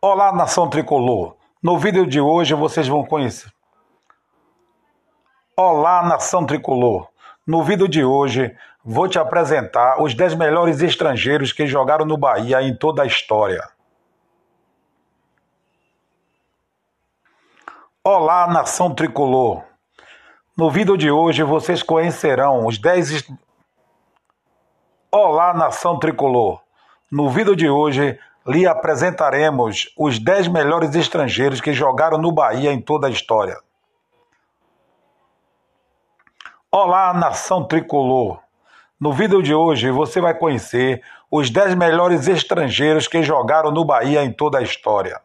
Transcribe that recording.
Olá, nação tricolor. No vídeo de hoje vocês vão conhecer. Olá, nação tricolor. No vídeo de hoje vou te apresentar os 10 melhores estrangeiros que jogaram no Bahia em toda a história. Olá, nação tricolor. No vídeo de hoje vocês conhecerão os 10 Olá, nação tricolor. No vídeo de hoje lhe apresentaremos os 10 melhores estrangeiros que jogaram no Bahia em toda a história. Olá, nação tricolor! No vídeo de hoje você vai conhecer os 10 melhores estrangeiros que jogaram no Bahia em toda a história.